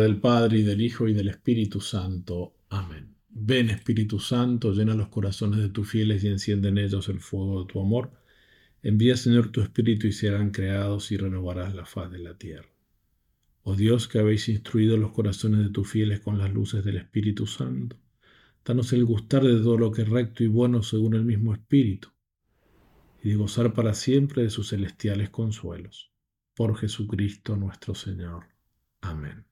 del Padre y del Hijo y del Espíritu Santo. Amén. Ven Espíritu Santo, llena los corazones de tus fieles y enciende en ellos el fuego de tu amor. Envía Señor tu Espíritu y serán creados y renovarás la faz de la tierra. Oh Dios que habéis instruido los corazones de tus fieles con las luces del Espíritu Santo, danos el gustar de todo lo que es recto y bueno según el mismo Espíritu, y de gozar para siempre de sus celestiales consuelos. Por Jesucristo nuestro Señor. Amén.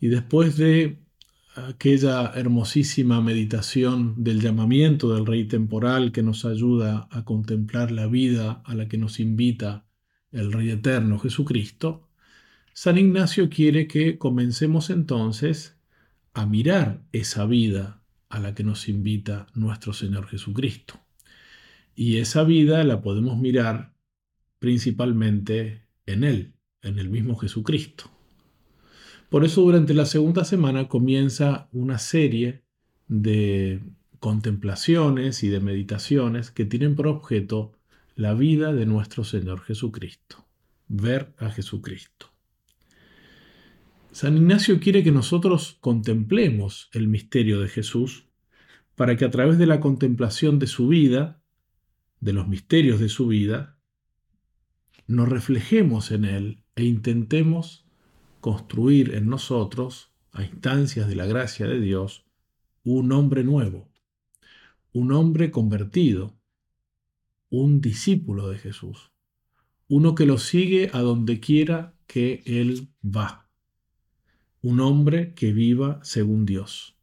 y después de aquella hermosísima meditación del llamamiento del Rey temporal que nos ayuda a contemplar la vida a la que nos invita el Rey eterno Jesucristo, San Ignacio quiere que comencemos entonces a mirar esa vida a la que nos invita nuestro Señor Jesucristo. Y esa vida la podemos mirar principalmente en Él, en el mismo Jesucristo. Por eso durante la segunda semana comienza una serie de contemplaciones y de meditaciones que tienen por objeto la vida de nuestro Señor Jesucristo, ver a Jesucristo. San Ignacio quiere que nosotros contemplemos el misterio de Jesús para que a través de la contemplación de su vida, de los misterios de su vida, nos reflejemos en Él e intentemos construir en nosotros, a instancias de la gracia de Dios, un hombre nuevo, un hombre convertido, un discípulo de Jesús, uno que lo sigue a donde quiera que Él va, un hombre que viva según Dios,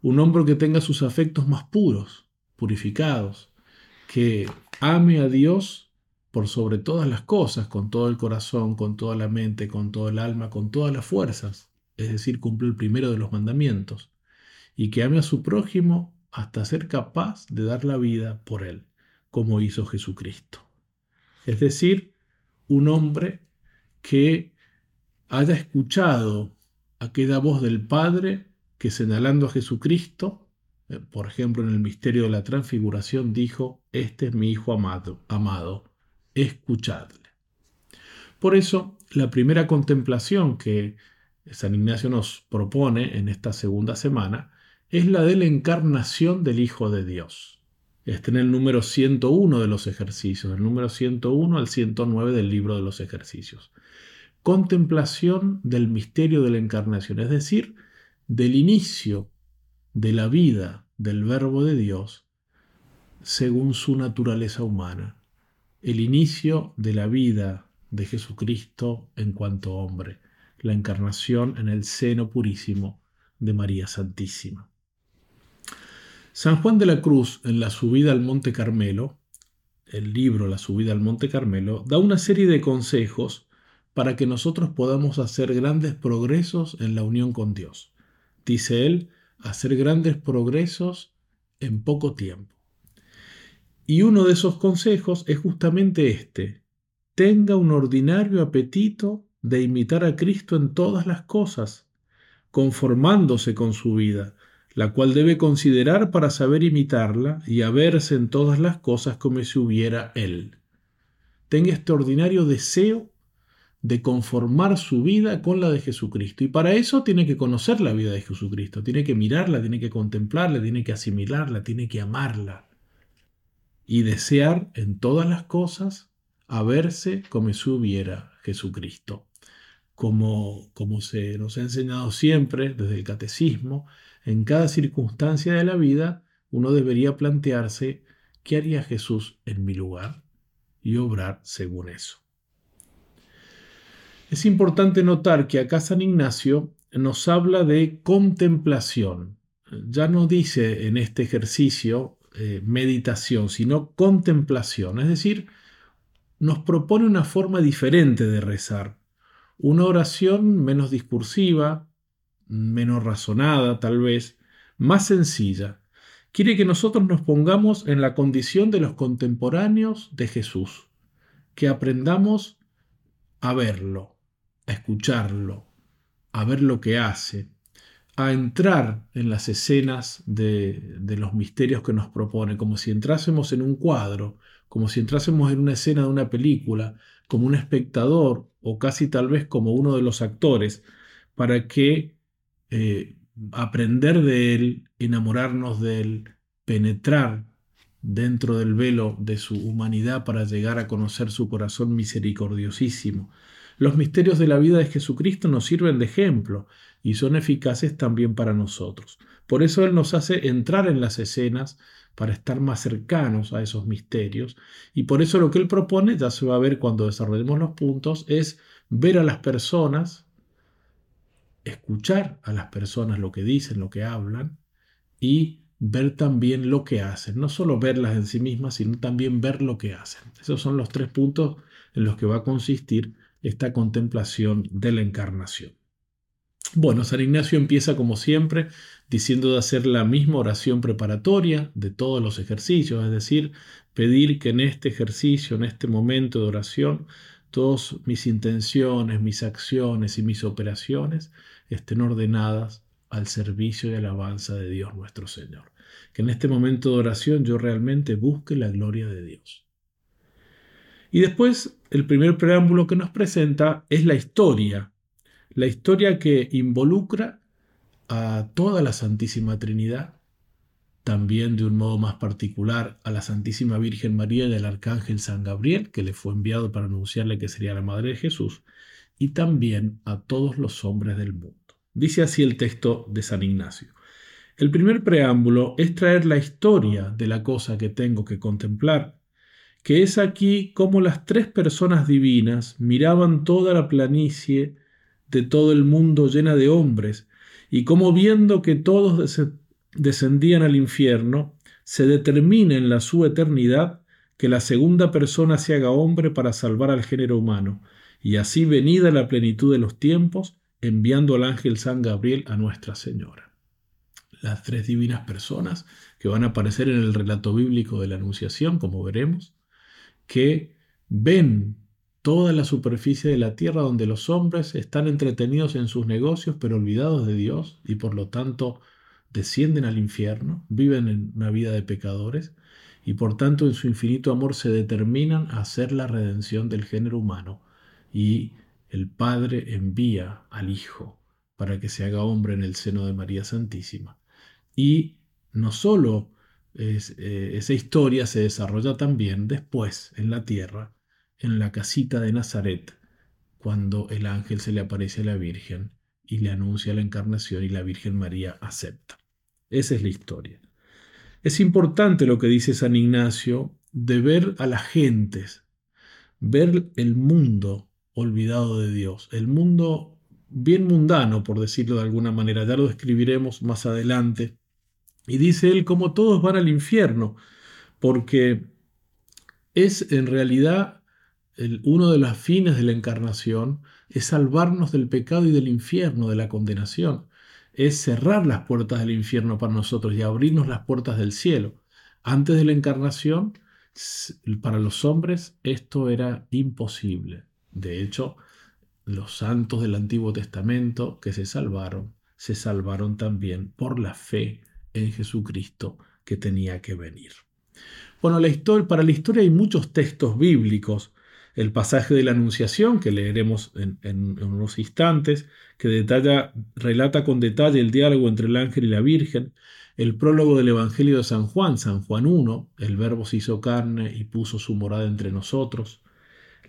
un hombre que tenga sus afectos más puros, purificados, que ame a Dios por sobre todas las cosas, con todo el corazón, con toda la mente, con todo el alma, con todas las fuerzas, es decir, cumple el primero de los mandamientos, y que ame a su prójimo hasta ser capaz de dar la vida por él, como hizo Jesucristo. Es decir, un hombre que haya escuchado aquella voz del Padre que señalando a Jesucristo, eh, por ejemplo en el misterio de la transfiguración, dijo, este es mi Hijo amado, amado, escuchadle. Por eso, la primera contemplación que San Ignacio nos propone en esta segunda semana es la de la encarnación del Hijo de Dios. Está en el número 101 de los ejercicios, el número 101 al 109 del libro de los ejercicios. Contemplación del misterio de la encarnación, es decir, del inicio de la vida del Verbo de Dios según su naturaleza humana el inicio de la vida de Jesucristo en cuanto hombre, la encarnación en el seno purísimo de María Santísima. San Juan de la Cruz, en la subida al Monte Carmelo, el libro La subida al Monte Carmelo, da una serie de consejos para que nosotros podamos hacer grandes progresos en la unión con Dios. Dice él, hacer grandes progresos en poco tiempo. Y uno de esos consejos es justamente este. Tenga un ordinario apetito de imitar a Cristo en todas las cosas, conformándose con su vida, la cual debe considerar para saber imitarla y a verse en todas las cosas como si hubiera Él. Tenga este ordinario deseo de conformar su vida con la de Jesucristo. Y para eso tiene que conocer la vida de Jesucristo, tiene que mirarla, tiene que contemplarla, tiene que asimilarla, tiene que amarla y desear en todas las cosas a verse como si hubiera Jesucristo. Como, como se nos ha enseñado siempre desde el catecismo, en cada circunstancia de la vida uno debería plantearse qué haría Jesús en mi lugar y obrar según eso. Es importante notar que acá San Ignacio nos habla de contemplación. Ya no dice en este ejercicio eh, meditación, sino contemplación. Es decir, nos propone una forma diferente de rezar. Una oración menos discursiva, menos razonada tal vez, más sencilla. Quiere que nosotros nos pongamos en la condición de los contemporáneos de Jesús, que aprendamos a verlo, a escucharlo, a ver lo que hace, a entrar en las escenas de, los misterios que nos propone, como si entrásemos en un cuadro, como si entrásemos en una escena de una película, como un espectador o casi tal vez como uno de los actores, para que eh, aprender de él, enamorarnos de él, penetrar dentro del velo de su humanidad para llegar a conocer su corazón misericordiosísimo. Los misterios de la vida de Jesucristo nos sirven de ejemplo y son eficaces también para nosotros. Por eso Él nos hace entrar en las escenas para estar más cercanos a esos misterios y por eso lo que Él propone, ya se va a ver cuando desarrollemos los puntos, es ver a las personas, escuchar a las personas lo que dicen, lo que hablan y ver también lo que hacen. No solo verlas en sí mismas, sino también ver lo que hacen. Esos son los tres puntos en los que va a consistir esta contemplación de la encarnación. Bueno, San Ignacio empieza como siempre diciendo de hacer la misma oración preparatoria de todos los ejercicios, es decir, pedir que en este ejercicio, en este momento de oración, todas mis intenciones, mis acciones y mis operaciones estén ordenadas al servicio y alabanza de Dios nuestro Señor. Que en este momento de oración yo realmente busque la gloria de Dios. Y después, el primer preámbulo que nos presenta es la historia, la historia que involucra a toda la Santísima Trinidad, también de un modo más particular a la Santísima Virgen María y al Arcángel San Gabriel, que le fue enviado para anunciarle que sería la Madre de Jesús, y también a todos los hombres del mundo. Dice así el texto de San Ignacio. El primer preámbulo es traer la historia de la cosa que tengo que contemplar que es aquí como las tres personas divinas miraban toda la planicie de todo el mundo llena de hombres, y como viendo que todos descendían al infierno, se determina en la su eternidad que la segunda persona se haga hombre para salvar al género humano, y así venida la plenitud de los tiempos, enviando al ángel San Gabriel a Nuestra Señora. Las tres divinas personas que van a aparecer en el relato bíblico de la Anunciación, como veremos, que ven toda la superficie de la tierra donde los hombres están entretenidos en sus negocios pero olvidados de Dios y por lo tanto descienden al infierno, viven en una vida de pecadores y por tanto en su infinito amor se determinan a hacer la redención del género humano y el Padre envía al Hijo para que se haga hombre en el seno de María Santísima. Y no solo eh, esa historia se desarrolla también después en la tierra, en la casita de Nazaret, cuando el ángel se le aparece a la Virgen y le anuncia la encarnación y la Virgen María acepta. Esa es la historia. Es importante lo que dice San Ignacio de ver a las gentes, ver el mundo olvidado de Dios, el mundo bien mundano, por decirlo de alguna manera, ya lo describiremos más adelante, y dice él como todos van al infierno, porque es en realidad uno de los fines de la encarnación, es salvarnos del pecado y del infierno, de la condenación. Es cerrar las puertas del infierno para nosotros y abrirnos las puertas del cielo. Antes de la encarnación, para los hombres esto era imposible. De hecho, los santos del Antiguo Testamento que se salvaron, se salvaron también por la fe en Jesucristo que tenía que venir. Bueno, para la historia hay muchos textos bíblicos. El pasaje de la Anunciación, que leeremos en, unos instantes, que detalla, relata con detalle el diálogo entre el ángel y la Virgen. El prólogo del Evangelio de San Juan, San Juan 1, el Verbo se hizo carne y puso su morada entre nosotros.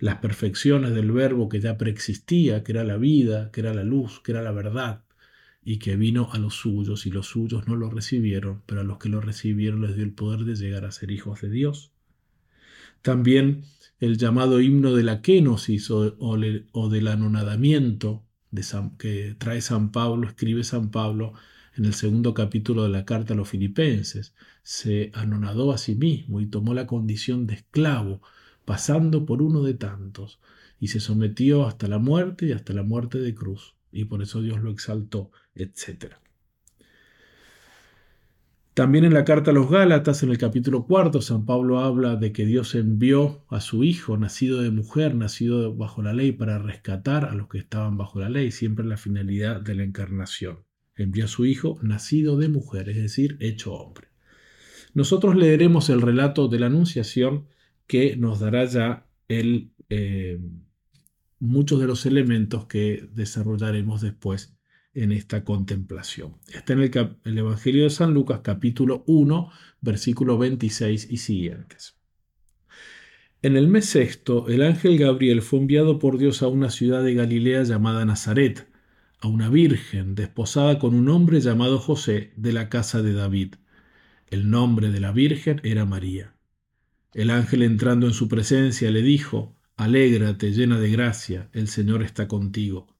Las perfecciones del Verbo que ya preexistía, que era la vida, que era la luz, que era la verdad y que vino a los suyos y los suyos no lo recibieron, pero a los que lo recibieron les dio el poder de llegar a ser hijos de Dios. También el llamado himno de la kenosis o, del anonadamiento que trae San Pablo, escribe San Pablo en el segundo capítulo de la carta a los filipenses. Se anonadó a sí mismo y tomó la condición de esclavo, pasando por uno de tantos, y se sometió hasta la muerte y hasta la muerte de cruz y por eso Dios lo exaltó, etc. También en la carta a los Gálatas, en el capítulo cuarto, San Pablo habla de que Dios envió a su Hijo, nacido de mujer, nacido bajo la ley, para rescatar a los que estaban bajo la ley, siempre la finalidad de la encarnación. Envió a su Hijo, nacido de mujer, es decir, hecho hombre. Nosotros leeremos el relato de la Anunciación que nos dará ya el, eh, muchos de los elementos que desarrollaremos después en esta contemplación. Está en el, Evangelio de San Lucas capítulo 1, versículo 26 y siguientes. En el mes sexto, el ángel Gabriel fue enviado por Dios a una ciudad de Galilea llamada Nazaret, a una virgen desposada con un hombre llamado José de la casa de David. El nombre de la virgen era María. El ángel entrando en su presencia le dijo, Alégrate llena de gracia, el Señor está contigo.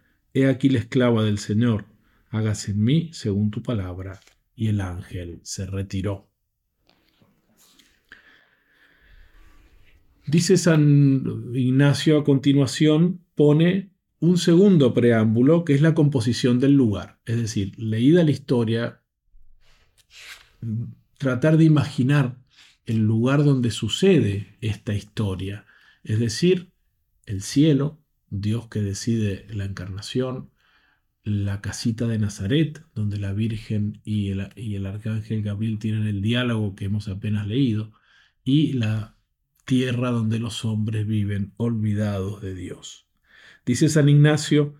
He aquí la esclava del Señor, hágase en mí según tu palabra. Y el ángel se retiró. Dice San Ignacio a continuación, pone un segundo preámbulo que es la composición del lugar. Es decir, leída la historia, tratar de imaginar el lugar donde sucede esta historia. Es decir, el cielo, Dios que decide la encarnación, la casita de Nazaret, donde la Virgen y el, arcángel Gabriel tienen el diálogo que hemos apenas leído, y la tierra donde los hombres viven olvidados de Dios. Dice San Ignacio,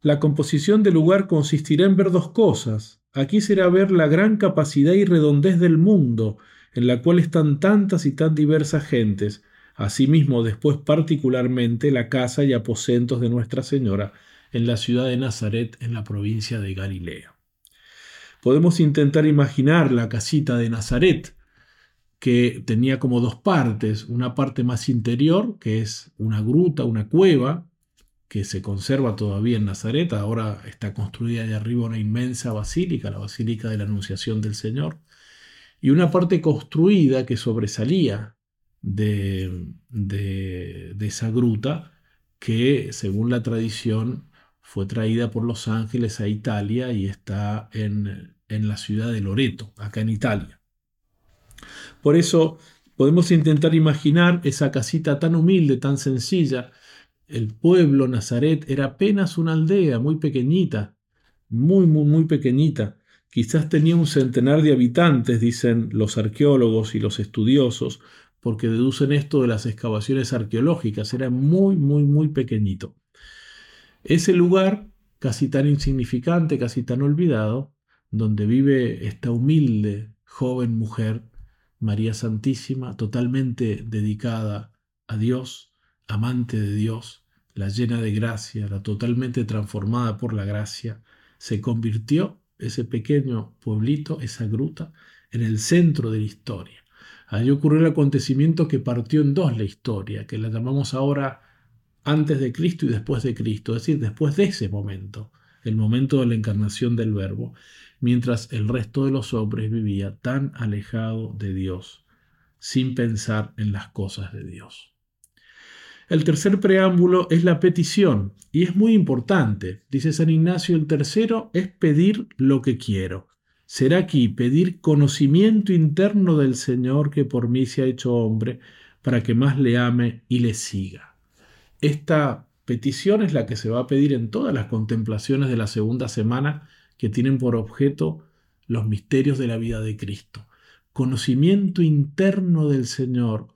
la composición del lugar consistirá en ver dos cosas. Aquí será ver la gran capacidad y redondez del mundo, en la cual están tantas y tan diversas gentes, Asimismo, después particularmente la casa y aposentos de Nuestra Señora en la ciudad de Nazaret, en la provincia de Galilea. Podemos intentar imaginar la casita de Nazaret, que tenía como dos partes, una parte más interior, que es una gruta, una cueva, que se conserva todavía en Nazaret, ahora está construida de arriba una inmensa basílica, la Basílica de la Anunciación del Señor, y una parte construida que sobresalía de, de, esa gruta que, según la tradición, fue traída por los ángeles a Italia y está en, en la ciudad de Loreto, acá en Italia. Por eso podemos intentar imaginar esa casita tan humilde, tan sencilla. El pueblo Nazaret era apenas una aldea muy pequeñita, muy, muy, muy pequeñita. Quizás tenía un centenar de habitantes, dicen los arqueólogos y los estudiosos, porque deducen esto de las excavaciones arqueológicas, era muy, muy, muy pequeñito. Ese lugar, casi tan insignificante, casi tan olvidado, donde vive esta humilde joven mujer, María Santísima, totalmente dedicada a Dios, amante de Dios, la llena de gracia, la totalmente transformada por la gracia, se convirtió ese pequeño pueblito, esa gruta, en el centro de la historia Allí ocurrió el acontecimiento que partió en dos la historia, que la llamamos ahora antes de Cristo y después de Cristo, es decir, después de ese momento, el momento de la encarnación del Verbo, mientras el resto de los hombres vivía tan alejado de Dios, sin pensar en las cosas de Dios. El tercer preámbulo es la petición, y es muy importante. Dice San Ignacio, el tercero es pedir lo que quiero será aquí pedir conocimiento interno del Señor que por mí se ha hecho hombre, para que más le ame y le siga. Esta petición es la que se va a pedir en todas las contemplaciones de la segunda semana que tienen por objeto los misterios de la vida de Cristo. Conocimiento interno del Señor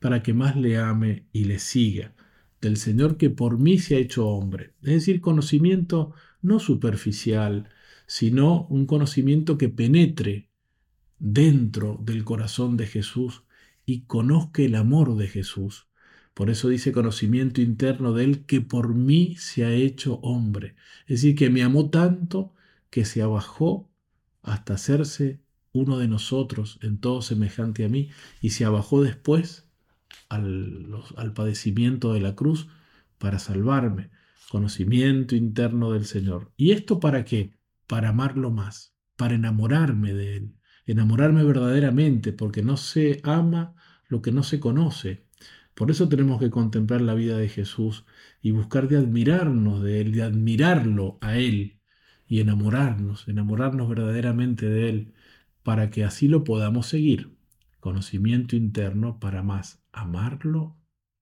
para que más le ame y le siga. Del Señor que por mí se ha hecho hombre. Es decir, conocimiento no superficial, sino un conocimiento que penetre dentro del corazón de Jesús y conozca el amor de Jesús. Por eso dice conocimiento interno de Él que por mí se ha hecho hombre. Es decir, que me amó tanto que se abajó hasta hacerse uno de nosotros en todo semejante a mí y se abajó después al, al padecimiento de la cruz para salvarme. Conocimiento interno del Señor. ¿Y esto para qué? Para amarlo más, para enamorarme de Él, enamorarme verdaderamente, porque no se ama lo que no se conoce. Por eso tenemos que contemplar la vida de Jesús y buscar de admirarnos de Él, de admirarlo a Él, y enamorarnos, enamorarnos verdaderamente de Él, para que así lo podamos seguir. Conocimiento interno para más amarlo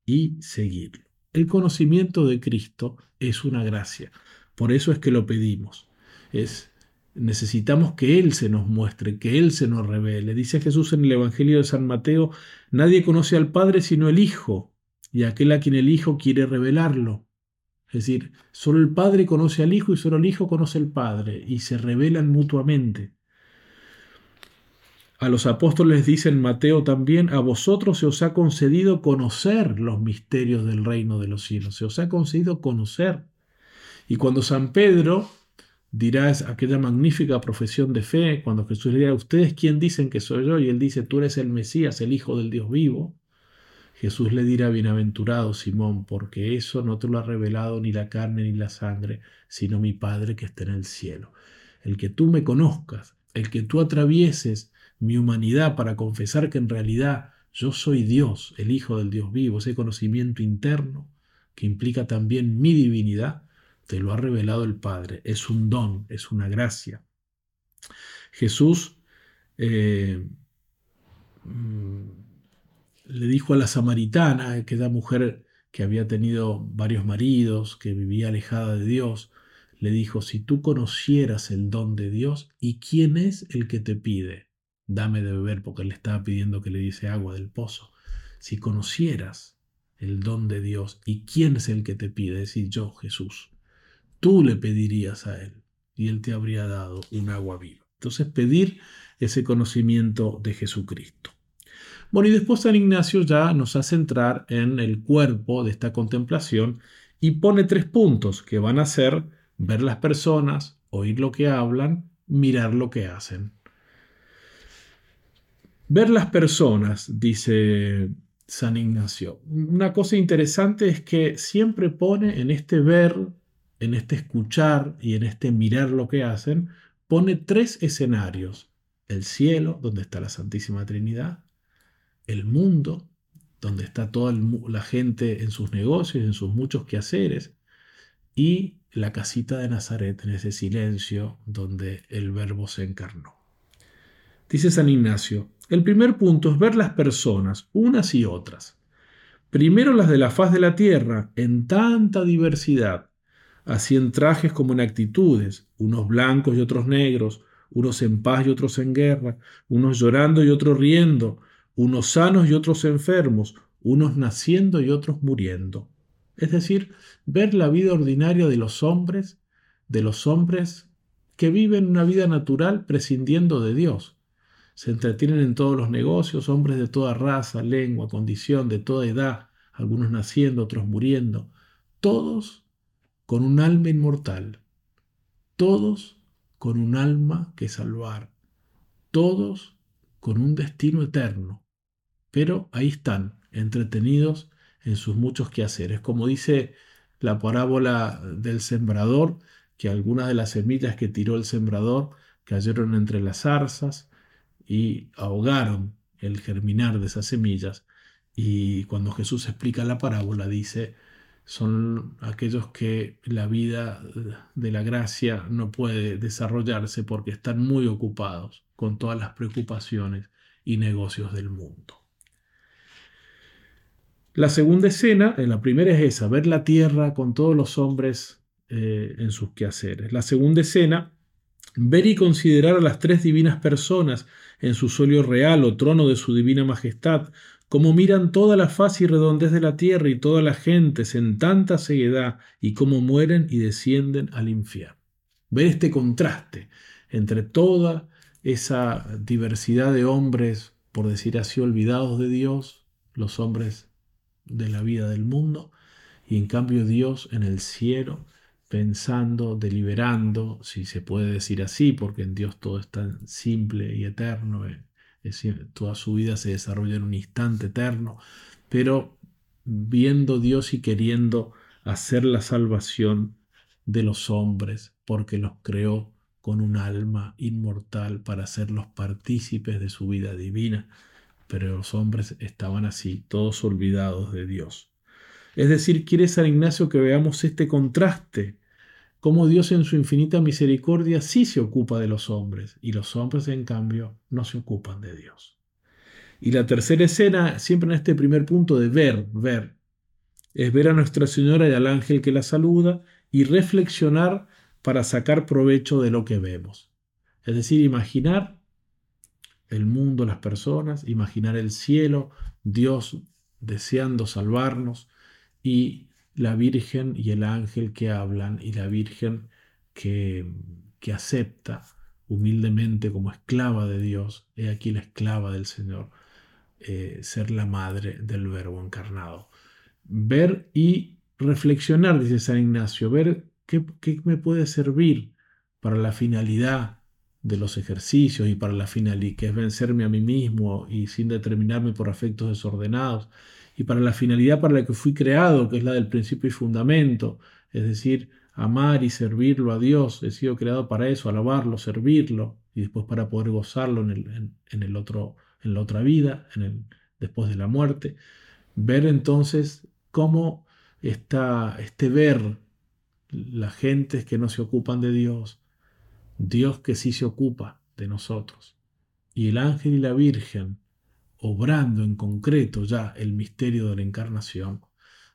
y seguirlo. El conocimiento de Cristo es una gracia, por eso es que lo pedimos. Es necesitamos que Él se nos muestre, que Él se nos revele. Dice Jesús en el Evangelio de San Mateo, nadie conoce al Padre sino el Hijo, y aquel a quien el Hijo quiere revelarlo. Es decir, solo el Padre conoce al Hijo y solo el Hijo conoce al Padre y se revelan mutuamente. A los apóstoles dicen Mateo también, a vosotros se os ha concedido conocer los misterios del reino de los cielos, se os ha concedido conocer. Y cuando San Pedro dirá aquella magnífica profesión de fe, cuando Jesús le dirá, ustedes quién dicen que soy yo, y él dice, tú eres el Mesías, el Hijo del Dios vivo, Jesús le dirá, bienaventurado Simón, porque eso no te lo ha revelado ni la carne ni la sangre, sino mi Padre que está en el cielo. El que tú me conozcas, el que tú atravieses mi humanidad para confesar que en realidad yo soy Dios, el Hijo del Dios vivo, ese conocimiento interno que implica también mi divinidad, te lo ha revelado el Padre. Es un don, es una gracia. Jesús eh, mm, le dijo a la samaritana, aquella mujer que había tenido varios maridos, que vivía alejada de Dios, le dijo, si tú conocieras el don de Dios, ¿y quién es el que te pide? Dame de beber, porque le estaba pidiendo que le diese agua del pozo. Si conocieras el don de Dios, ¿y quién es el que te pide? Decir yo, Jesús. Tú le pedirías a Él y Él te habría dado un agua viva. Entonces pedir ese conocimiento de Jesucristo. Bueno, y después San Ignacio ya nos hace entrar en el cuerpo de esta contemplación y pone tres puntos que van a ser ver las personas, oír lo que hablan, mirar lo que hacen. Ver las personas, dice San Ignacio. Una cosa interesante es que siempre pone en este ver, en este escuchar y en este mirar lo que hacen, pone tres escenarios. El cielo, donde está la Santísima Trinidad, el mundo, donde está toda la gente en sus negocios, en sus muchos quehaceres, y la casita de Nazaret, en ese silencio donde el verbo se encarnó. Dice San Ignacio, el primer punto es ver las personas, unas y otras. Primero las de la faz de la tierra, en tanta diversidad, así en trajes como en actitudes, unos blancos y otros negros, unos en paz y otros en guerra, unos llorando y otros riendo, unos sanos y otros enfermos, unos naciendo y otros muriendo. Es decir, ver la vida ordinaria de los hombres, de los hombres que viven una vida natural prescindiendo de Dios. Se entretienen en todos los negocios, hombres de toda raza, lengua, condición, de toda edad, algunos naciendo, otros muriendo, todos con un alma inmortal, todos con un alma que salvar, todos con un destino eterno, pero ahí están, entretenidos en sus muchos quehaceres. Como dice la parábola del sembrador, que algunas de las semillas que tiró el sembrador cayeron entre las zarzas y ahogaron el germinar de esas semillas. Y cuando Jesús explica la parábola, dice, son aquellos que la vida de la gracia no puede desarrollarse porque están muy ocupados con todas las preocupaciones y negocios del mundo. La segunda escena, en la primera es esa, ver la tierra con todos los hombres eh, en sus quehaceres. La segunda escena, ver y considerar a las tres divinas personas en su solio real o trono de su divina majestad, como miran toda la faz y redondez de la tierra y todas las gentes en tanta ceguedad y cómo mueren y descienden al infierno. Ver este contraste entre toda esa diversidad de hombres, por decir así, olvidados de Dios, los hombres de la vida del mundo, y en cambio Dios en el cielo, pensando, deliberando, si se puede decir así, porque en Dios todo es tan simple y eterno, toda su vida se desarrolla en un instante eterno, pero viendo Dios y queriendo hacer la salvación de los hombres, porque los creó con un alma inmortal para hacerlos partícipes de su vida divina, pero los hombres estaban así, todos olvidados de Dios. Es decir, quiere San Ignacio que veamos este contraste, cómo Dios en su infinita misericordia sí se ocupa de los hombres, y los hombres en cambio no se ocupan de Dios. Y la tercera escena, siempre en este primer punto de ver, ver, es ver a Nuestra Señora y al ángel que la saluda y reflexionar para sacar provecho de lo que vemos. Es decir, imaginar el mundo, las personas, imaginar el cielo, Dios deseando salvarnos y la Virgen y el ángel que hablan y la Virgen que, que acepta humildemente como esclava de Dios, he aquí la esclava del Señor, eh, ser la madre del Verbo encarnado. Ver y reflexionar, dice San Ignacio, ver qué, qué me puede servir para la finalidad de los ejercicios y para la finalidad, que es vencerme a mí mismo y sin determinarme por afectos desordenados, y para la finalidad para la que fui creado, que es la del principio y fundamento, es decir, amar y servirlo a Dios. He sido creado para eso, alabarlo, servirlo, y después para poder gozarlo en, el, en, el otro, en la otra vida, en el, después de la muerte. Ver entonces cómo está este ver las gentes que no se ocupan de Dios, Dios que sí se ocupa de nosotros. Y el ángel y la Virgen, obrando en concreto ya el misterio de la encarnación,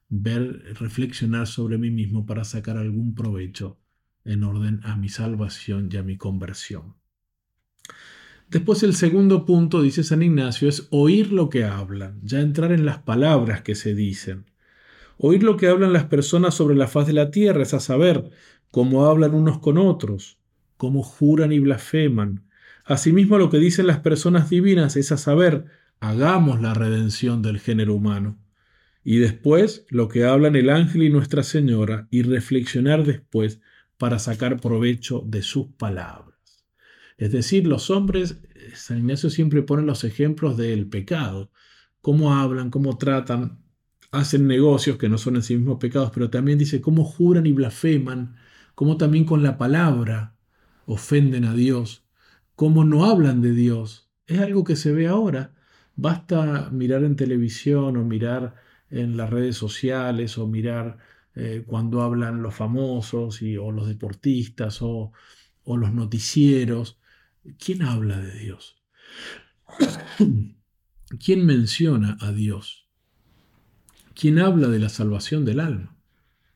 ver, reflexionar sobre mí mismo para sacar algún provecho en orden a mi salvación y a mi conversión. Después el segundo punto, dice San Ignacio, es oír lo que hablan, ya entrar en las palabras que se dicen. Oír lo que hablan las personas sobre la faz de la tierra, es a saber, cómo hablan unos con otros, cómo juran y blasfeman. Asimismo, lo que dicen las personas divinas es a saber, hagamos la redención del género humano. Y después, lo que hablan el ángel y Nuestra Señora, y reflexionar después para sacar provecho de sus palabras. Es decir, los hombres, San Ignacio siempre pone los ejemplos del pecado, cómo hablan, cómo tratan, hacen negocios que no son en sí mismos pecados, pero también dice cómo juran y blasfeman, cómo también con la palabra ofenden a Dios, cómo no hablan de Dios. Es algo que se ve ahora. Basta mirar en televisión o mirar en las redes sociales o mirar eh, cuando hablan los famosos o los deportistas o, o los noticieros. ¿Quién habla de Dios? ¿Quién menciona a Dios? ¿Quién habla de la salvación del alma?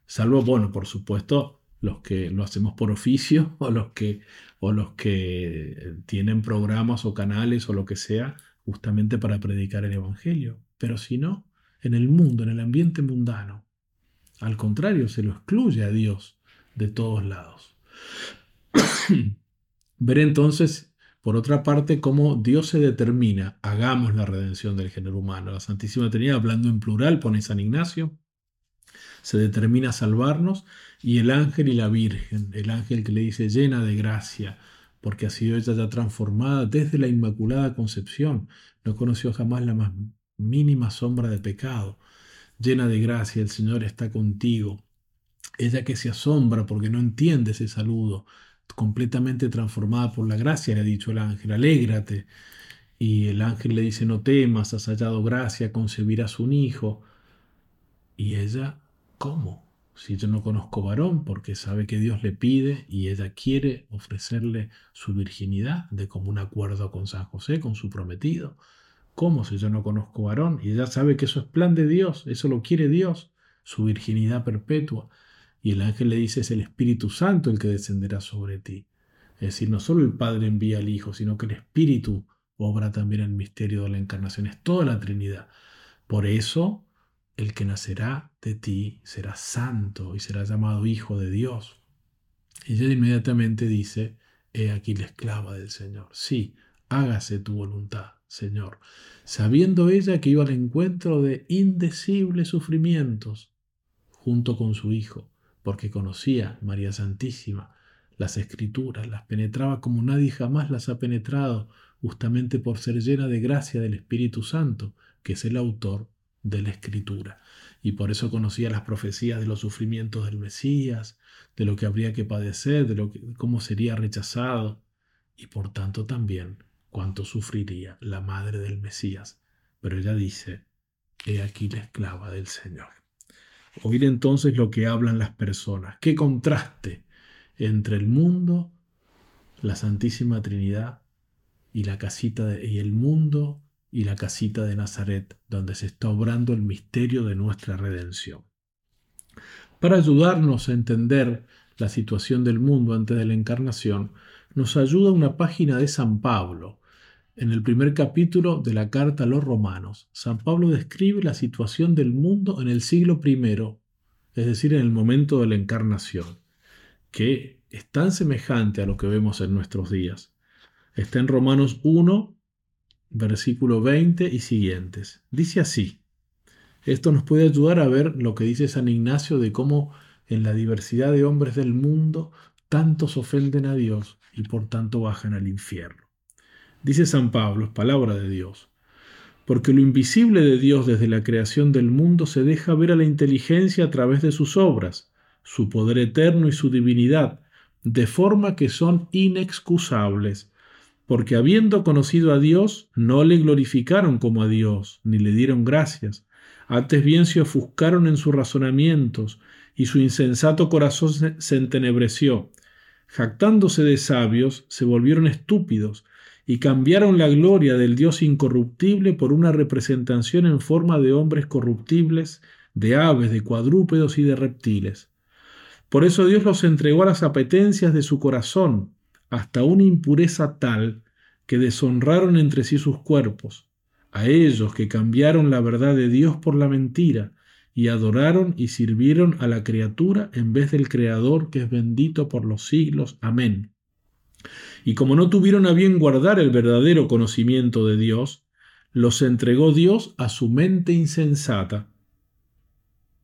Salvo, bueno, por supuesto, los que lo hacemos por oficio o los que, o los que tienen programas o canales o lo que sea justamente para predicar el Evangelio. Pero si no, en el mundo, en el ambiente mundano, al contrario, se lo excluye a Dios de todos lados. Ver entonces, por otra parte, cómo Dios se determina, hagamos la redención del género humano. La Santísima Trinidad, hablando en plural, pone San Ignacio, se determina a salvarnos, y el ángel y la Virgen, el ángel que le dice llena de gracia, porque ha sido ella ya transformada desde la Inmaculada Concepción, no conoció jamás la más mínima sombra de pecado, llena de gracia, el Señor está contigo. Ella que se asombra porque no entiende ese saludo, completamente transformada por la gracia, le ha dicho el ángel, alégrate. Y el ángel le dice, no temas, has hallado gracia, concebirás un hijo. Y ella ¿Cómo? Si yo no conozco varón, porque sabe que Dios le pide y ella quiere ofrecerle su virginidad de común acuerdo con San José, con su prometido. ¿Cómo si yo no conozco varón? Y ella sabe que eso es plan de Dios, eso lo quiere Dios, su virginidad perpetua. Y el ángel le dice, es el Espíritu Santo el que descenderá sobre ti. Es decir, no solo el Padre envía al Hijo, sino que el Espíritu obra también el misterio de la encarnación. Es toda la Trinidad. Por eso, el que nacerá de ti será santo y será llamado Hijo de Dios. Y ella inmediatamente dice, he aquí la esclava del Señor. Sí, hágase tu voluntad, Señor. Sabiendo ella que iba al encuentro de indecibles sufrimientos junto con su Hijo, porque conocía María Santísima las escrituras, las penetraba como nadie jamás las ha penetrado, justamente por ser llena de gracia del Espíritu Santo, que es el autor de la escritura. Y por eso conocía las profecías de los sufrimientos del Mesías, de lo que habría que padecer, de lo que, cómo sería rechazado, y por tanto también cuánto sufriría la madre del Mesías. Pero ella dice, he aquí la esclava del Señor. Oír entonces lo que hablan las personas. Qué contraste entre el mundo, la Santísima Trinidad y la casita y el mundo y la casita de Nazaret, donde se está obrando el misterio de nuestra redención. Para ayudarnos a entender la situación del mundo antes de la encarnación, nos ayuda una página de San Pablo. En el primer capítulo de la carta a los romanos, San Pablo describe la situación del mundo en el siglo I, es decir, en el momento de la encarnación que es tan semejante a lo que vemos en nuestros días. Está en Romanos 1, versículo 20 y siguientes. Dice así. Esto nos puede ayudar a ver lo que dice San Ignacio de cómo en la diversidad de hombres del mundo tantos ofenden a Dios y por tanto bajan al infierno. Dice San Pablo, es palabra de Dios, porque lo invisible de Dios desde la creación del mundo se deja ver a la inteligencia a través de sus obras su poder eterno y su divinidad, de forma que son inexcusables, porque habiendo conocido a Dios, no le glorificaron como a Dios, ni le dieron gracias, antes bien se ofuscaron en sus razonamientos, y su insensato corazón se entenebreció. Jactándose de sabios, se volvieron estúpidos, y cambiaron la gloria del Dios incorruptible por una representación en forma de hombres corruptibles, de aves, de cuadrúpedos y de reptiles. Por eso Dios los entregó a las apetencias de su corazón, hasta una impureza tal que deshonraron entre sí sus cuerpos, a ellos que cambiaron la verdad de Dios por la mentira, y adoraron y sirvieron a la criatura en vez del Creador que es bendito por los siglos. Amén. Y como no tuvieron a bien guardar el verdadero conocimiento de Dios, los entregó Dios a su mente insensata,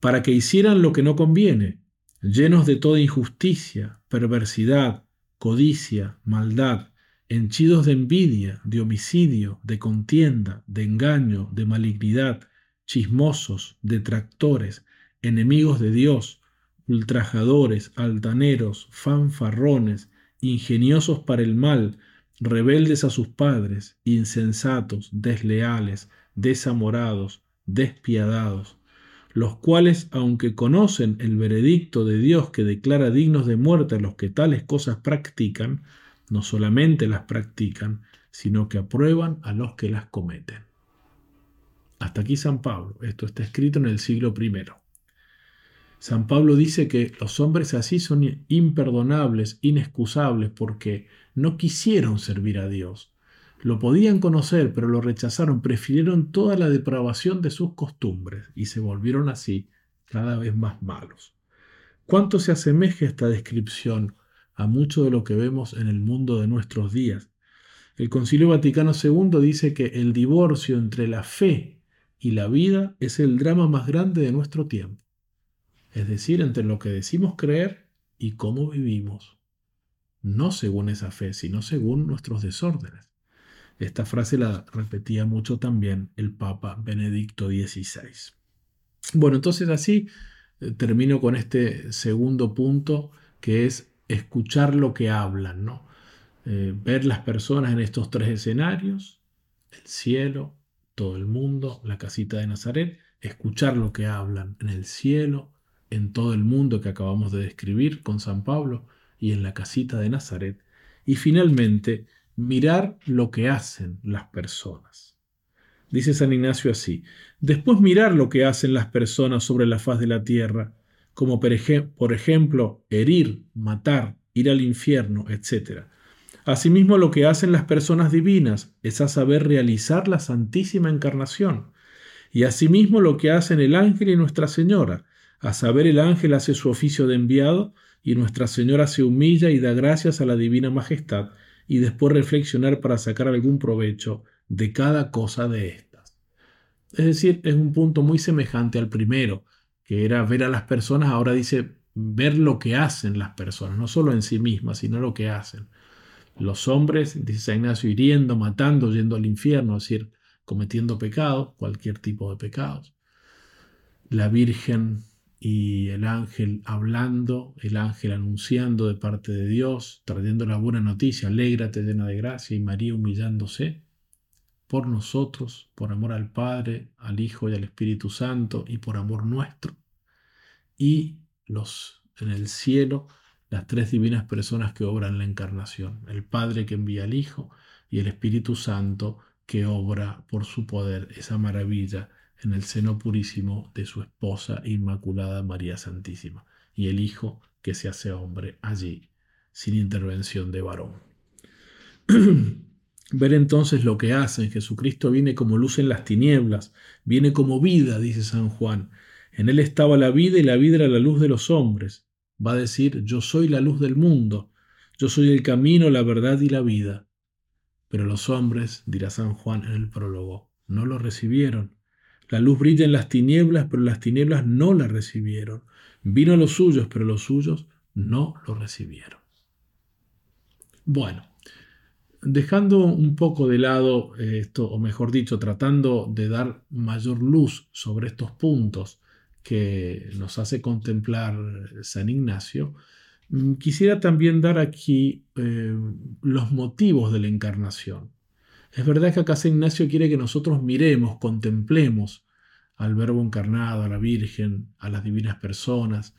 para que hicieran lo que no conviene, llenos de toda injusticia, perversidad, codicia, maldad, henchidos de envidia, de homicidio, de contienda, de engaño, de malignidad, chismosos, detractores, enemigos de Dios, ultrajadores, altaneros, fanfarrones, ingeniosos para el mal, rebeldes a sus padres, insensatos, desleales, desamorados, despiadados los cuales, aunque conocen el veredicto de Dios que declara dignos de muerte a los que tales cosas practican, no solamente las practican, sino que aprueban a los que las cometen. Hasta aquí San Pablo. Esto está escrito en el siglo I. San Pablo dice que los hombres así son imperdonables, inexcusables, porque no quisieron servir a Dios, lo podían conocer, pero lo rechazaron, prefirieron toda la depravación de sus costumbres y se volvieron así cada vez más malos. ¿Cuánto se asemeja esta descripción a mucho de lo que vemos en el mundo de nuestros días? El Concilio Vaticano II dice que el divorcio entre la fe y la vida es el drama más grande de nuestro tiempo, es decir, entre lo que decimos creer y cómo vivimos, no según esa fe, sino según nuestros desórdenes. Esta frase la repetía mucho también el Papa Benedicto XVI. Bueno, entonces así eh, termino con este segundo punto que es escuchar lo que hablan, ¿no? Eh, ver las personas en estos tres escenarios, el cielo, todo el mundo, la casita de Nazaret, escuchar lo que hablan en el cielo, en todo el mundo que acabamos de describir con San Pablo y en la casita de Nazaret, y finalmente mirar lo que hacen las personas. Dice San Ignacio así, después mirar lo que hacen las personas sobre la faz de la tierra, como por, ejemplo herir, matar, ir al infierno, etc. Asimismo lo que hacen las personas divinas es a saber realizar la Santísima Encarnación, y asimismo lo que hacen el ángel y Nuestra Señora, a saber el ángel hace su oficio de enviado y Nuestra Señora se humilla y da gracias a la Divina Majestad y después reflexionar para sacar algún provecho de cada cosa de estas. Es decir, es un punto muy semejante al primero, que era ver a las personas, ahora dice ver lo que hacen las personas, no solo en sí mismas, sino lo que hacen. Los hombres, dice San Ignacio, hiriendo, matando, yendo al infierno, es decir, cometiendo pecados, cualquier tipo de pecados. La Virgen y el ángel hablando, el ángel anunciando de parte de Dios, trayendo la buena noticia, alégrate llena de gracia, y María humillándose por nosotros, por amor al Padre, al Hijo y al Espíritu Santo, y por amor nuestro. Y los en el cielo, las tres divinas personas que obran la encarnación, el Padre que envía al Hijo y el Espíritu Santo que obra por su poder esa maravilla en el seno purísimo de su esposa Inmaculada María Santísima, y el Hijo que se hace hombre allí, sin intervención de varón. Ver entonces lo que hace. Jesucristo viene como luz en las tinieblas, viene como vida, dice San Juan. En él estaba la vida y la vida era la luz de los hombres. Va a decir, yo soy la luz del mundo, yo soy el camino, la verdad y la vida. Pero los hombres, dirá San Juan en el prólogo, no lo recibieron. La luz brilla en las tinieblas, pero las tinieblas no la recibieron. Vino a los suyos, pero los suyos no lo recibieron. Bueno, dejando un poco de lado esto, o mejor dicho, tratando de dar mayor luz sobre estos puntos que nos hace contemplar San Ignacio, mm, quisiera también dar aquí eh, los motivos de la encarnación. Es verdad que acá San Ignacio quiere que nosotros miremos, contemplemos al Verbo encarnado, a la Virgen, a las divinas personas,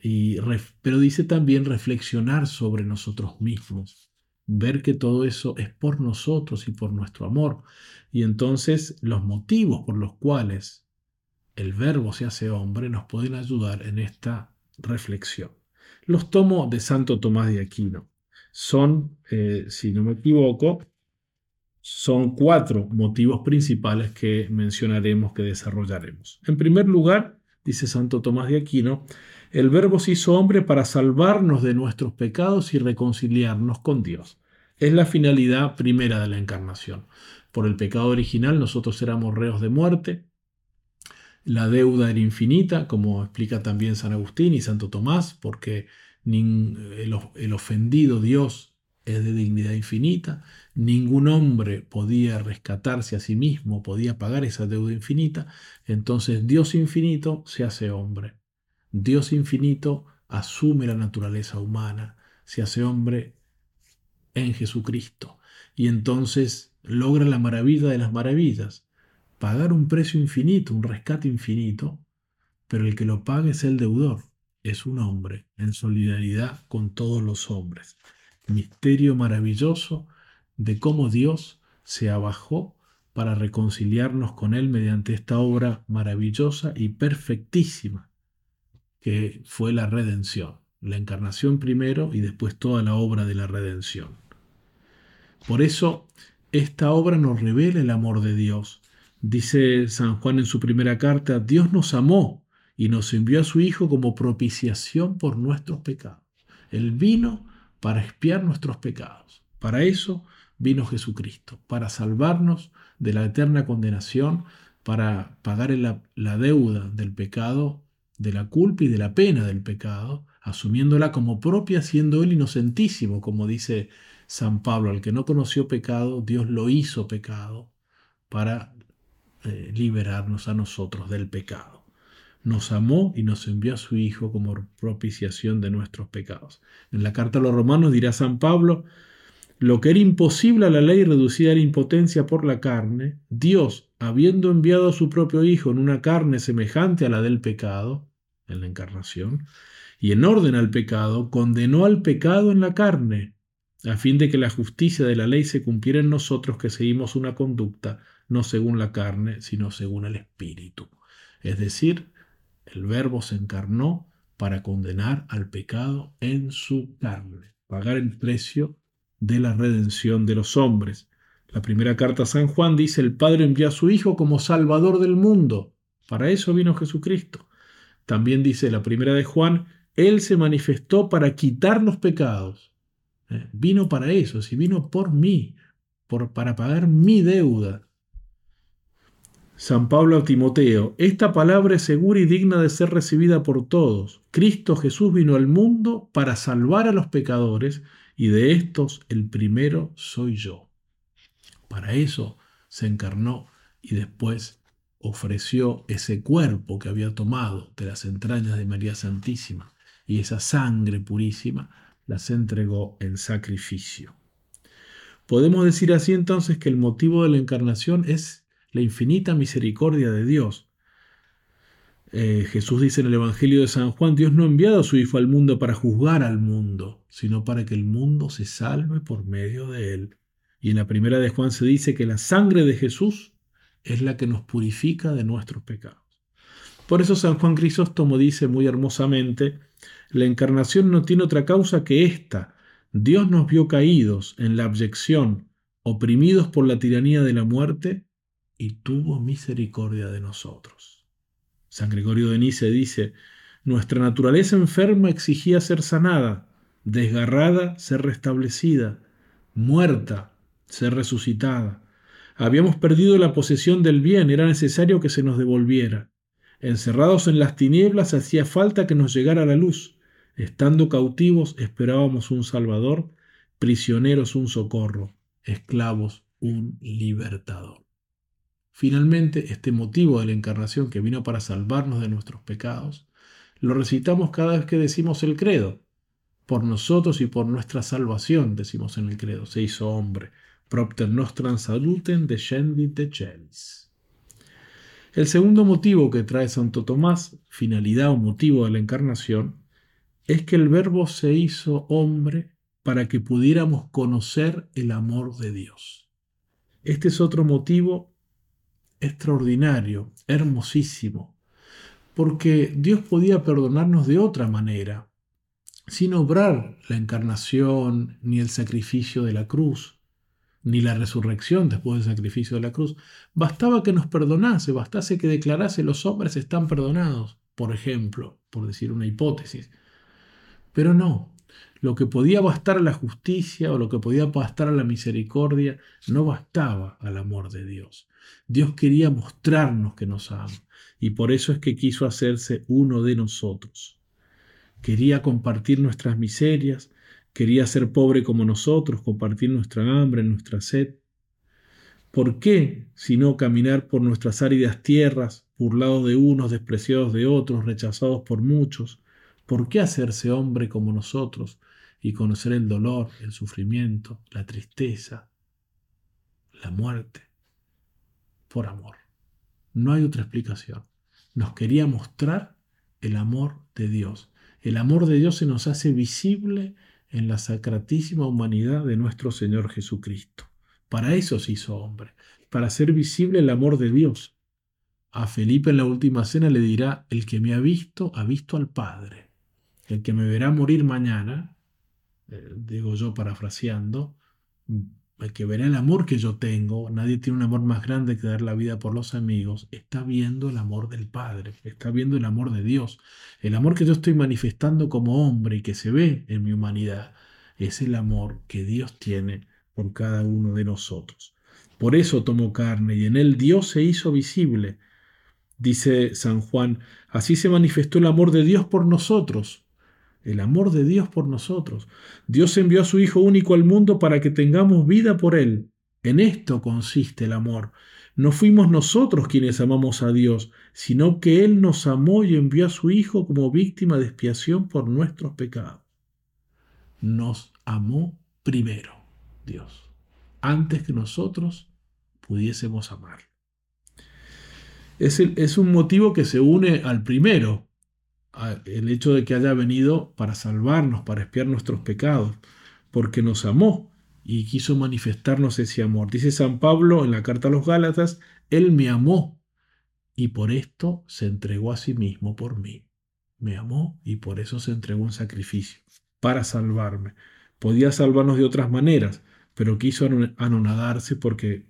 y, pero dice también reflexionar sobre nosotros mismos, ver que todo eso es por nosotros y por nuestro amor. Y entonces los motivos por los cuales el Verbo se hace hombre nos pueden ayudar en esta reflexión. Los tomo de Santo Tomás de Aquino. Son, eh, si no me equivoco, son cuatro motivos principales que mencionaremos, que desarrollaremos. En primer lugar, dice Santo Tomás de Aquino, el Verbo se hizo hombre para salvarnos de nuestros pecados y reconciliarnos con Dios. Es la finalidad primera de la encarnación. Por el pecado original nosotros éramos reos de muerte, la deuda era infinita, como explica también San Agustín y Santo Tomás, porque el ofendido Dios es de dignidad infinita, ningún hombre podía rescatarse a sí mismo, podía pagar esa deuda infinita, entonces Dios infinito se hace hombre. Dios infinito asume la naturaleza humana, se hace hombre en Jesucristo. Y entonces logra la maravilla de las maravillas, pagar un precio infinito, un rescate infinito, pero el que lo paga es el deudor, es un hombre en solidaridad con todos los hombres misterio maravilloso de cómo Dios se abajó para reconciliarnos con Él mediante esta obra maravillosa y perfectísima que fue la redención, la encarnación primero y después toda la obra de la redención. Por eso, esta obra nos revela el amor de Dios. Dice San Juan en su primera carta, Dios nos amó y nos envió a su Hijo como propiciación por nuestros pecados. Él vino para expiar nuestros pecados. Para eso vino Jesucristo, para salvarnos de la eterna condenación, para pagar la, deuda del pecado, de la culpa y de la pena del pecado, asumiéndola como propia, siendo Él inocentísimo, como dice San Pablo, al que no conoció pecado, Dios lo hizo pecado para eh, liberarnos a nosotros del pecado nos amó y nos envió a su Hijo como propiciación de nuestros pecados. En la carta a los romanos dirá San Pablo, lo que era imposible a la ley reducida a la impotencia por la carne, Dios, habiendo enviado a su propio Hijo en una carne semejante a la del pecado, en la encarnación, y en orden al pecado, condenó al pecado en la carne, a fin de que la justicia de la ley se cumpliera en nosotros que seguimos una conducta no según la carne, sino según el Espíritu. Es decir, el Verbo se encarnó para condenar al pecado en su carne, pagar el precio de la redención de los hombres. La primera carta a San Juan dice, el Padre envió a su Hijo como Salvador del mundo. Para eso vino Jesucristo. También dice la primera de Juan, Él se manifestó para quitar los pecados. Eh, vino para eso, si vino por mí, por, para pagar mi deuda. San Pablo a Timoteo, esta palabra es segura y digna de ser recibida por todos. Cristo Jesús vino al mundo para salvar a los pecadores y de estos el primero soy yo. Para eso se encarnó y después ofreció ese cuerpo que había tomado de las entrañas de María Santísima y esa sangre purísima las entregó en sacrificio. Podemos decir así entonces que el motivo de la encarnación es la infinita misericordia de Dios. Eh, Jesús dice en el Evangelio de San Juan, Dios no ha enviado a su Hijo al mundo para juzgar al mundo, sino para que el mundo se salve por medio de él. Y en la primera de Juan se dice que la sangre de Jesús es la que nos purifica de nuestros pecados. Por eso San Juan Crisóstomo dice muy hermosamente, la encarnación no tiene otra causa que esta. Dios nos vio caídos en la abyección, oprimidos por la tiranía de la muerte, y tuvo misericordia de nosotros. San Gregorio de Nice dice, nuestra naturaleza enferma exigía ser sanada, desgarrada, ser restablecida, muerta, ser resucitada. Habíamos perdido la posesión del bien, era necesario que se nos devolviera. Encerrados en las tinieblas hacía falta que nos llegara la luz. Estando cautivos esperábamos un Salvador, prisioneros un socorro, esclavos un libertador. Finalmente, este motivo de la encarnación que vino para salvarnos de nuestros pecados, lo recitamos cada vez que decimos el credo. Por nosotros y por nuestra salvación, decimos en el credo, se hizo hombre propter nostram saluten descendit de celis. El segundo motivo que trae Santo Tomás, finalidad o motivo de la encarnación, es que el Verbo se hizo hombre para que pudiéramos conocer el amor de Dios. Este es otro motivo extraordinario, hermosísimo, porque Dios podía perdonarnos de otra manera, sin obrar la encarnación ni el sacrificio de la cruz ni la resurrección después del sacrificio de la cruz. Bastaba que nos perdonase, bastase que declarase los hombres están perdonados, por ejemplo, por decir una hipótesis. Pero no, lo que podía bastar a la justicia o lo que podía bastar a la misericordia no bastaba al amor de Dios. Dios quería mostrarnos que nos ama y por eso es que quiso hacerse uno de nosotros. Quería compartir nuestras miserias, Quería ser pobre como nosotros, compartir nuestra hambre, nuestra sed. ¿Por qué, si no caminar por nuestras áridas tierras, burlados de unos, despreciados de otros, rechazados por muchos? ¿Por qué hacerse hombre como nosotros y conocer el dolor, el sufrimiento, la tristeza, la muerte? Por amor. No hay otra explicación. Nos quería mostrar el amor de Dios. El amor de Dios se nos hace visible en la sacratísima humanidad de nuestro Señor Jesucristo. Para eso se hizo hombre, para hacer visible el amor de Dios. A Felipe en la última cena le dirá, el que me ha visto, ha visto al Padre. El que me verá morir mañana, eh, digo yo parafraseando, el que verá el amor que yo tengo, nadie tiene un amor más grande que dar la vida por los amigos, está viendo el amor del Padre, está viendo el amor de Dios. El amor que yo estoy manifestando como hombre y que se ve en mi humanidad es el amor que Dios tiene por cada uno de nosotros. Por eso tomó carne y en él Dios se hizo visible. Dice San Juan, así se manifestó el amor de Dios por nosotros el amor de Dios por nosotros. Dios envió a su Hijo único al mundo para que tengamos vida por Él. En esto consiste el amor. No fuimos nosotros quienes amamos a Dios, sino que Él nos amó y envió a su Hijo como víctima de expiación por nuestros pecados. Nos amó primero Dios, antes que nosotros pudiésemos amar. Es, es un motivo que se une al primero, el hecho de que haya venido para salvarnos, para espiar nuestros pecados, porque nos amó y quiso manifestarnos ese amor. Dice San Pablo en la carta a los Gálatas, Él me amó y por esto se entregó a sí mismo por mí. Me amó y por eso se entregó un sacrificio, para salvarme. Podía salvarnos de otras maneras, pero quiso anonadarse porque,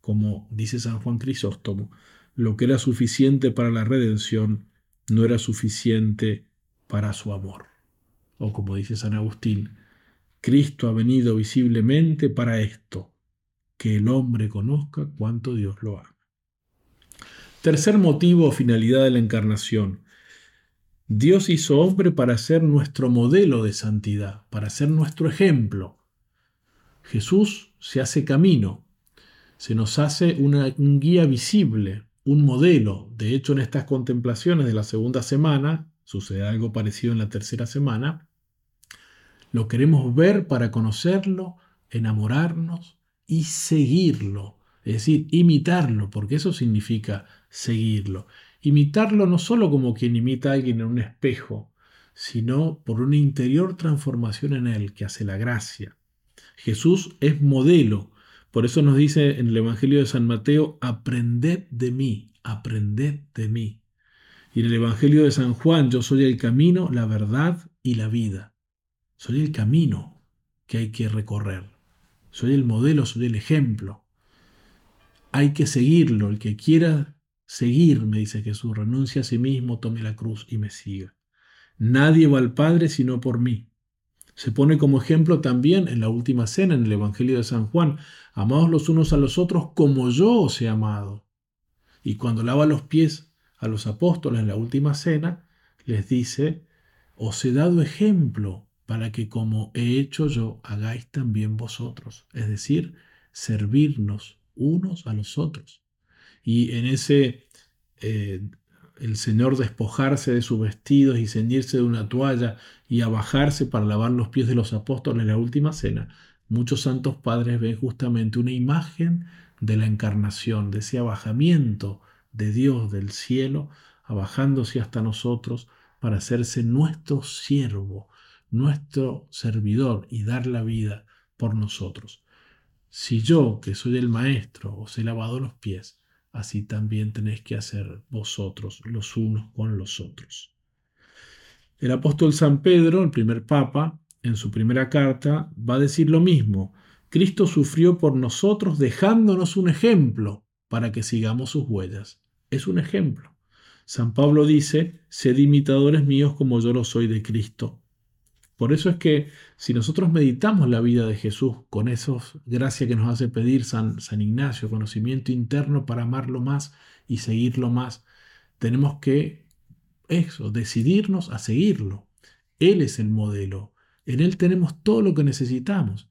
como dice San Juan Crisóstomo, lo que era suficiente para la redención no era suficiente para su amor. O como dice San Agustín, Cristo ha venido visiblemente para esto, que el hombre conozca cuánto Dios lo ama. Tercer motivo o finalidad de la encarnación. Dios hizo hombre para ser nuestro modelo de santidad, para ser nuestro ejemplo. Jesús se hace camino, se nos hace un guía visible, un modelo. De hecho, en estas contemplaciones de la segunda semana, sucede algo parecido en la tercera semana, lo queremos ver para conocerlo, enamorarnos y seguirlo. Es decir, imitarlo, porque eso significa seguirlo. Imitarlo no solo como quien imita a alguien en un espejo, sino por una interior transformación en él que hace la gracia. Jesús es modelo. Por eso nos dice en el Evangelio de San Mateo, aprended de mí, aprended de mí. Y en el Evangelio de San Juan, yo soy el camino, la verdad y la vida. Soy el camino que hay que recorrer. Soy el modelo, soy el ejemplo. Hay que seguirlo. El que quiera seguir, me dice Jesús, renuncia a sí mismo, tome la cruz y me siga. Nadie va al Padre sino por mí. Se pone como ejemplo también en la última cena, en el Evangelio de San Juan, amados los unos a los otros como yo os he amado. Y cuando lava los pies a los apóstoles en la última cena, les dice, os he dado ejemplo para que como he hecho yo, hagáis también vosotros. Es decir, servirnos unos a los otros. Y en ese, eh, el Señor despojarse de sus vestidos y ceñirse de una toalla y abajarse para lavar los pies de los apóstoles en la última cena, muchos santos padres ven justamente una imagen de la encarnación, de ese abajamiento de Dios del cielo, abajándose hasta nosotros para hacerse nuestro siervo, nuestro servidor y dar la vida por nosotros. Si yo, que soy el maestro, os he lavado los pies, así también tenéis que hacer vosotros los unos con los otros. El apóstol San Pedro, el primer papa, en su primera carta, va a decir lo mismo. Cristo sufrió por nosotros dejándonos un ejemplo para que sigamos sus huellas. Es un ejemplo. San Pablo dice, sed imitadores míos como yo lo soy de Cristo. Por eso es que si nosotros meditamos la vida de Jesús con esas gracias que nos hace pedir San, San Ignacio, conocimiento interno para amarlo más y seguirlo más, tenemos que eso, decidirnos a seguirlo. Él es el modelo. En Él tenemos todo lo que necesitamos.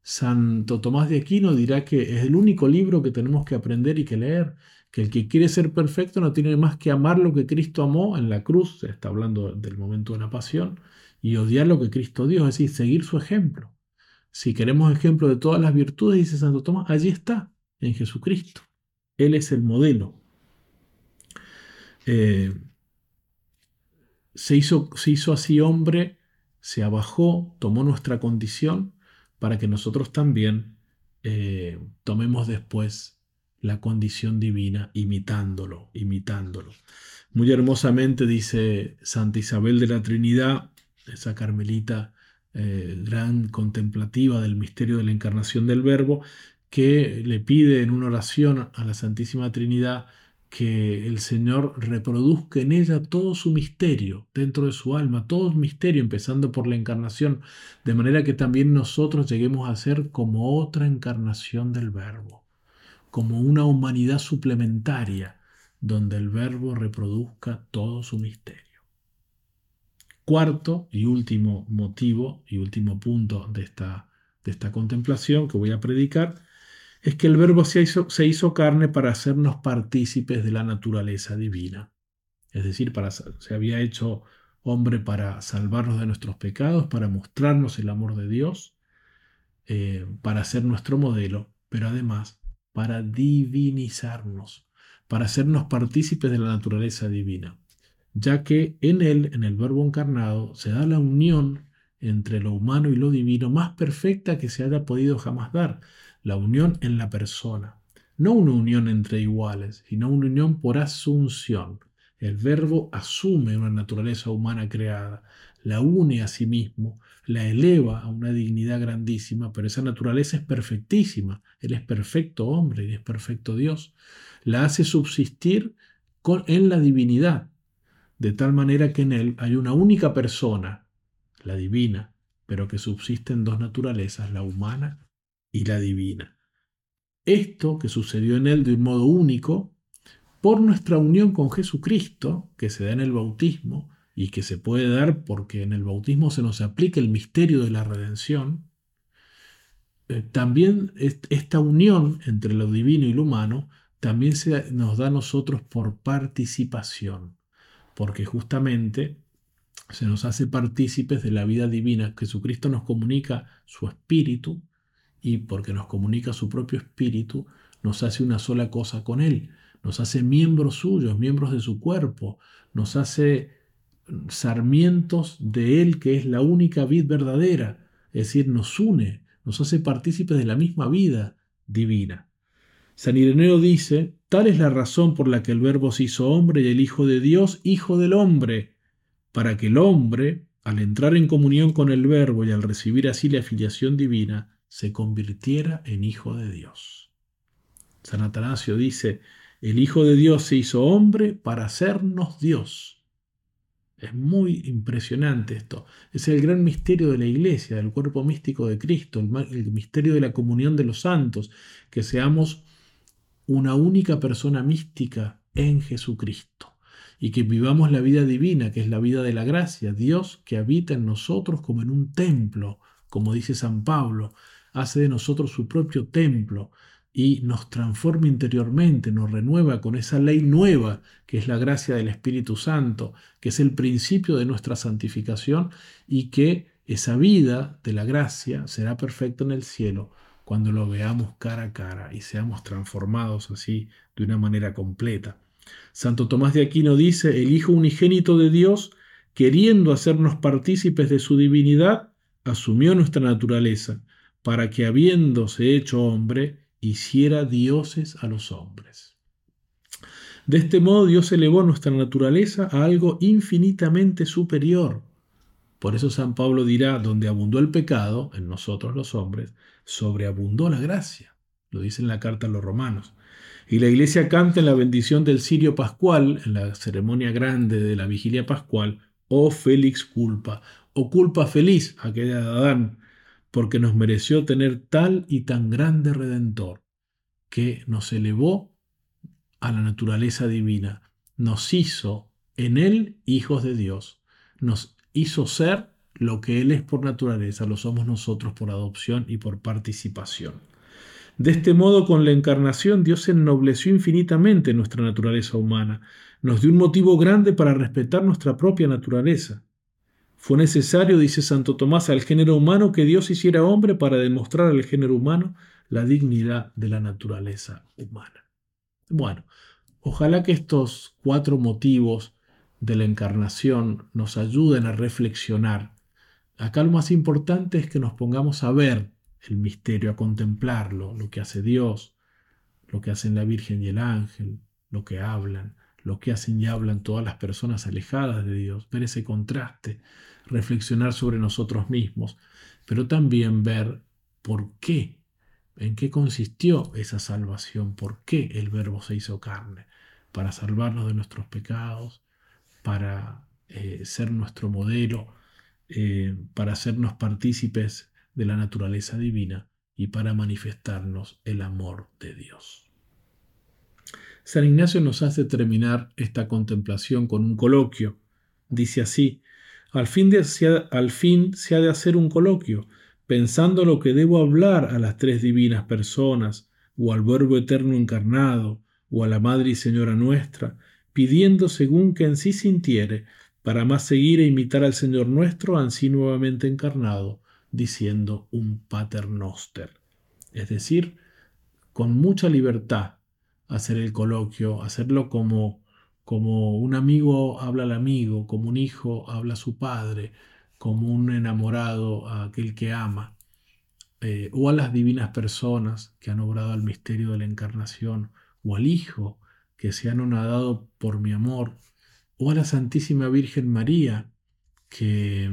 Santo Tomás de Aquino dirá que es el único libro que tenemos que aprender y que leer, que el que quiere ser perfecto no tiene más que amar lo que Cristo amó en la cruz, se está hablando del momento de la pasión, y odiar lo que Cristo dio, es decir, seguir su ejemplo. Si queremos ejemplo de todas las virtudes, dice Santo Tomás, allí está, en Jesucristo. Él es el modelo. Eh, se, hizo, se hizo así hombre, se abajó, tomó nuestra condición para que nosotros también eh, tomemos después la condición divina imitándolo, imitándolo. Muy hermosamente dice Santa Isabel de la Trinidad, esa carmelita eh, gran contemplativa del misterio de la encarnación del Verbo, que le pide en una oración a la Santísima Trinidad que el Señor reproduzca en ella todo su misterio dentro de su alma, todo el misterio, empezando por la encarnación, de manera que también nosotros lleguemos a ser como otra encarnación del Verbo, como una humanidad suplementaria, donde el Verbo reproduzca todo su misterio. Cuarto y último motivo y último punto de esta, de esta contemplación que voy a predicar es que el verbo se hizo, carne para hacernos partícipes de la naturaleza divina. Es decir, para, se había hecho hombre para salvarnos de nuestros pecados, para mostrarnos el amor de Dios, eh, para ser nuestro modelo, pero además para divinizarnos, para hacernos partícipes de la naturaleza divina ya que en él, en el Verbo encarnado, se da la unión entre lo humano y lo divino más perfecta que se haya podido jamás dar, la unión en la persona. No una unión entre iguales, sino una unión por asunción. El verbo asume una naturaleza humana creada, la une a sí mismo, la eleva a una dignidad grandísima, pero esa naturaleza es perfectísima. Él es perfecto hombre y es perfecto Dios. La hace subsistir con, en la divinidad, de tal manera que en él hay una única persona, la divina, pero que subsisten dos naturalezas, la humana y la divina. Esto que sucedió en él de un modo único, por nuestra unión con Jesucristo, que se da en el bautismo y que se puede dar porque en el bautismo se nos aplica el misterio de la redención, eh, también esta unión entre lo divino y lo humano también se nos da a nosotros por participación, porque justamente se nos hace partícipes de la vida divina. Jesucristo nos comunica su espíritu y porque nos comunica su propio espíritu, nos hace una sola cosa con Él. Nos hace miembros suyos, miembros de su cuerpo. Nos hace sarmientos de Él, que es la única vid verdadera. Es decir, nos une, nos hace partícipes de la misma vida divina. San Ireneo dice, tal es la razón por la que el Verbo se hizo hombre y el Hijo de Dios, Hijo del hombre para que el hombre, al entrar en comunión con el Verbo y al recibir así la filiación divina, se convirtiera en hijo de Dios. San Atanasio dice, el Hijo de Dios se hizo hombre para hacernos Dios. Es muy impresionante esto. Es el gran misterio de la iglesia, del cuerpo místico de Cristo, el, misterio de la comunión de los santos, que seamos una única persona mística en Jesucristo. Y que vivamos la vida divina, que es la vida de la gracia, Dios que habita en nosotros como en un templo, como dice San Pablo, hace de nosotros su propio templo y nos transforma interiormente, nos renueva con esa ley nueva que es la gracia del Espíritu Santo, que es el principio de nuestra santificación y que esa vida de la gracia será perfecta en el cielo cuando lo veamos cara a cara y seamos transformados así de una manera completa. Santo Tomás de Aquino dice, el Hijo unigénito de Dios, queriendo hacernos partícipes de su divinidad, asumió nuestra naturaleza, para que habiéndose hecho hombre, hiciera dioses a los hombres. De este modo Dios elevó nuestra naturaleza a algo infinitamente superior. Por eso San Pablo dirá, donde abundó el pecado, en nosotros los hombres, sobreabundó la gracia. Lo dice en la carta a los romanos. Y la iglesia canta en la bendición del Sirio Pascual, en la ceremonia grande de la vigilia pascual, oh Félix culpa, o culpa feliz aquella de Adán, porque nos mereció tener tal y tan grande redentor, que nos elevó a la naturaleza divina, nos hizo en él hijos de Dios, nos hizo ser lo que Él es por naturaleza, lo somos nosotros por adopción y por participación. De este modo, con la encarnación, Dios ennobleció infinitamente nuestra naturaleza humana, nos dio un motivo grande para respetar nuestra propia naturaleza. Fue necesario, dice Santo Tomás, al género humano que Dios hiciera hombre para demostrar al género humano la dignidad de la naturaleza humana. Bueno, ojalá que estos cuatro motivos de la encarnación nos ayuden a reflexionar. Acá lo más importante es que nos pongamos a ver el misterio, a contemplarlo, lo que hace Dios, lo que hacen la Virgen y el ángel, lo que hablan, lo que hacen y hablan todas las personas alejadas de Dios, ver ese contraste, reflexionar sobre nosotros mismos, pero también ver por qué, en qué consistió esa salvación, por qué el Verbo se hizo carne, para salvarnos de nuestros pecados, para eh, ser nuestro modelo, eh, para hacernos partícipes de la naturaleza divina y para manifestarnos el amor de Dios. San Ignacio nos hace terminar esta contemplación con un coloquio. Dice así, al fin, al fin se ha de hacer un coloquio, pensando lo que debo hablar a las tres divinas personas, o al Verbo eterno encarnado, o a la Madre y Señora nuestra, pidiendo según que en sí sintiere, para más seguir e imitar al Señor nuestro, ansí nuevamente encarnado, diciendo un paternoster. Es decir, con mucha libertad hacer el coloquio, hacerlo como, como un amigo habla al amigo, como un hijo habla a su padre, como un enamorado a aquel que ama, eh, o a las divinas personas que han obrado al misterio de la encarnación, o al Hijo que se han honrado por mi amor, o a la Santísima Virgen María que,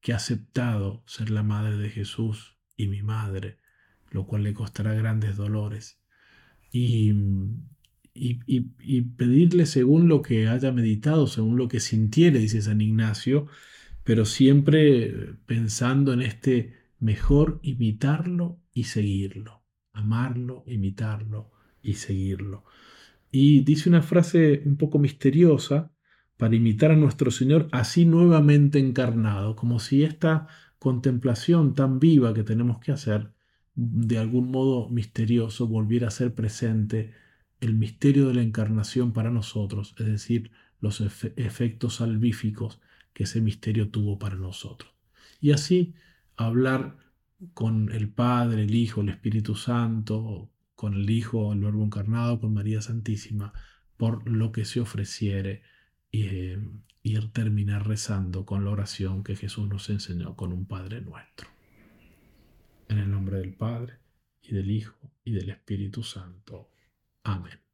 que ha aceptado ser la Madre de Jesús y mi Madre, lo cual le costará grandes dolores. Y, y, pedirle según lo que haya meditado, según lo que sintiere, dice San Ignacio, pero siempre pensando en este mejor imitarlo y seguirlo, amarlo, imitarlo y seguirlo. Y dice una frase un poco misteriosa para imitar a nuestro Señor así nuevamente encarnado, como si esta contemplación tan viva que tenemos que hacer, de algún modo misterioso, volviera a ser presente el misterio de la encarnación para nosotros, es decir, los efectos salvíficos que ese misterio tuvo para nosotros. Y así hablar con el Padre, el Hijo, el Espíritu Santo, con el Hijo, el Verbo encarnado, con María Santísima, por lo que se ofreciere y, eh, terminar rezando con la oración que Jesús nos enseñó con un Padre nuestro. En el nombre del Padre, y del Hijo, y del Espíritu Santo. Amén.